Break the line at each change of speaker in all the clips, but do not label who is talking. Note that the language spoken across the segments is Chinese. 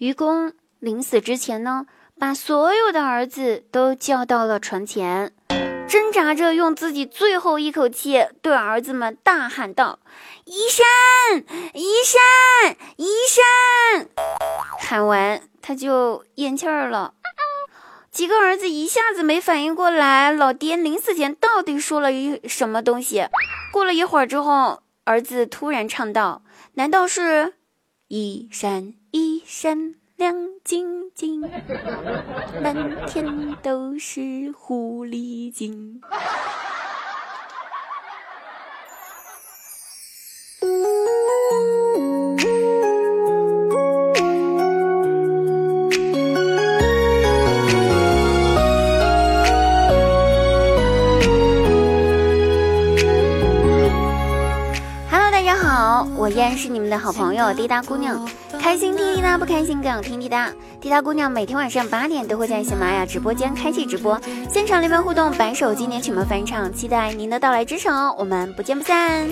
愚公临死之前呢，把所有的儿子都叫到了床前，挣扎着用自己最后一口气对儿子们大喊道：“医生，医生，医生！”喊完，他就咽气儿了。几个儿子一下子没反应过来，老爹临死前到底说了一什么东西。过了一会儿之后，儿子突然唱道：“难道是一山闪亮晶晶，满天都是狐狸精？”我依然是你们的好朋友，滴答姑娘。开心听滴答，不开心更要听滴答。滴答姑娘每天晚上八点都会在喜马拉雅直播间开启直播，现场连麦互动，白首经典曲目返场，期待您的到来支持哦！我们不见不散。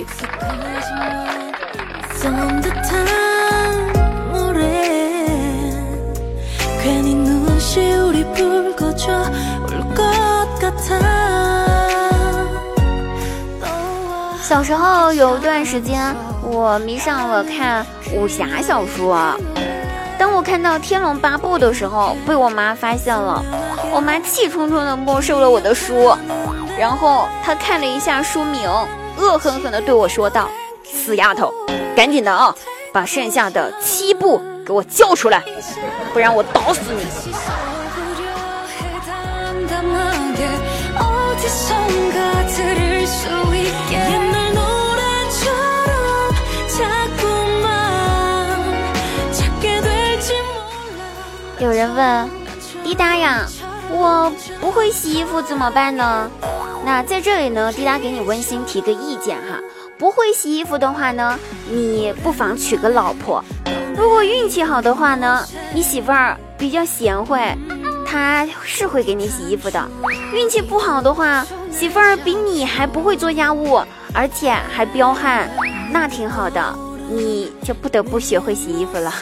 小时候有一段时间。我迷上了看武侠小说。当我看到《天龙八部》的时候，被我妈发现了，我妈气冲冲地没收了我的书，然后她看了一下书名，恶狠狠地对我说道：“死丫头，赶紧的啊，把剩下的七部给我交出来，不然我打死你！”人问滴答呀，我不会洗衣服怎么办呢？那在这里呢，滴答给你温馨提个意见哈，不会洗衣服的话呢，你不妨娶个老婆。如果运气好的话呢，你媳妇儿比较贤惠，她是会给你洗衣服的。运气不好的话，媳妇儿比你还不会做家务，而且还彪悍，那挺好的，你就不得不学会洗衣服了。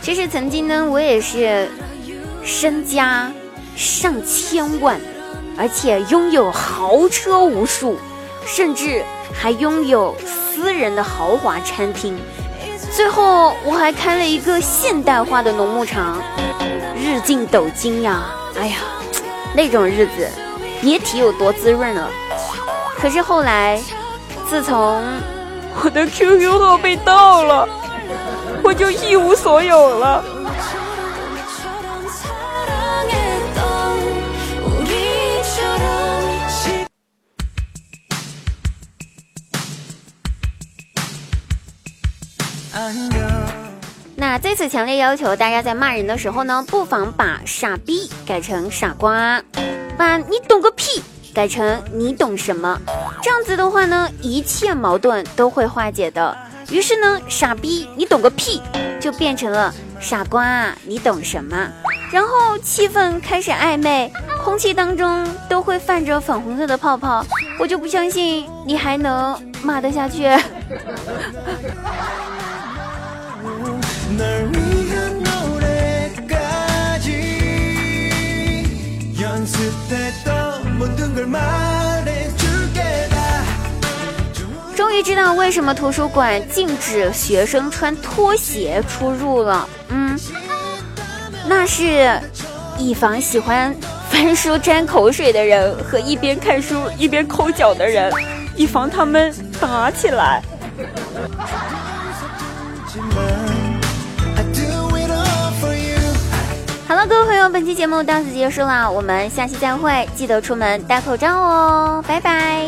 其实曾经呢，我也是身家上千万，而且拥有豪车无数，甚至还拥有私人的豪华餐厅。最后，我还开了一个现代化的农牧场，日进斗金呀！哎呀，那种日子，别提有多滋润了。可是后来，自从我的 QQ 号被盗了，我就一无所有了。那在此强烈要求大家在骂人的时候呢，不妨把傻逼改成傻瓜。爸，你懂个屁。改成你懂什么，这样子的话呢，一切矛盾都会化解的。于是呢，傻逼你懂个屁就变成了傻瓜你懂什么，然后气氛开始暧昧，空气当中都会泛着粉红色的泡泡，我就不相信你还能骂得下去。终于知道为什么图书馆禁止学生穿拖鞋出入了。嗯，那是以防喜欢翻书沾口水的人和一边看书一边抠脚的人，以防他们打起来。好了，各位朋友，本期节目到此结束了，我们下期再会，记得出门戴口罩哦，拜拜。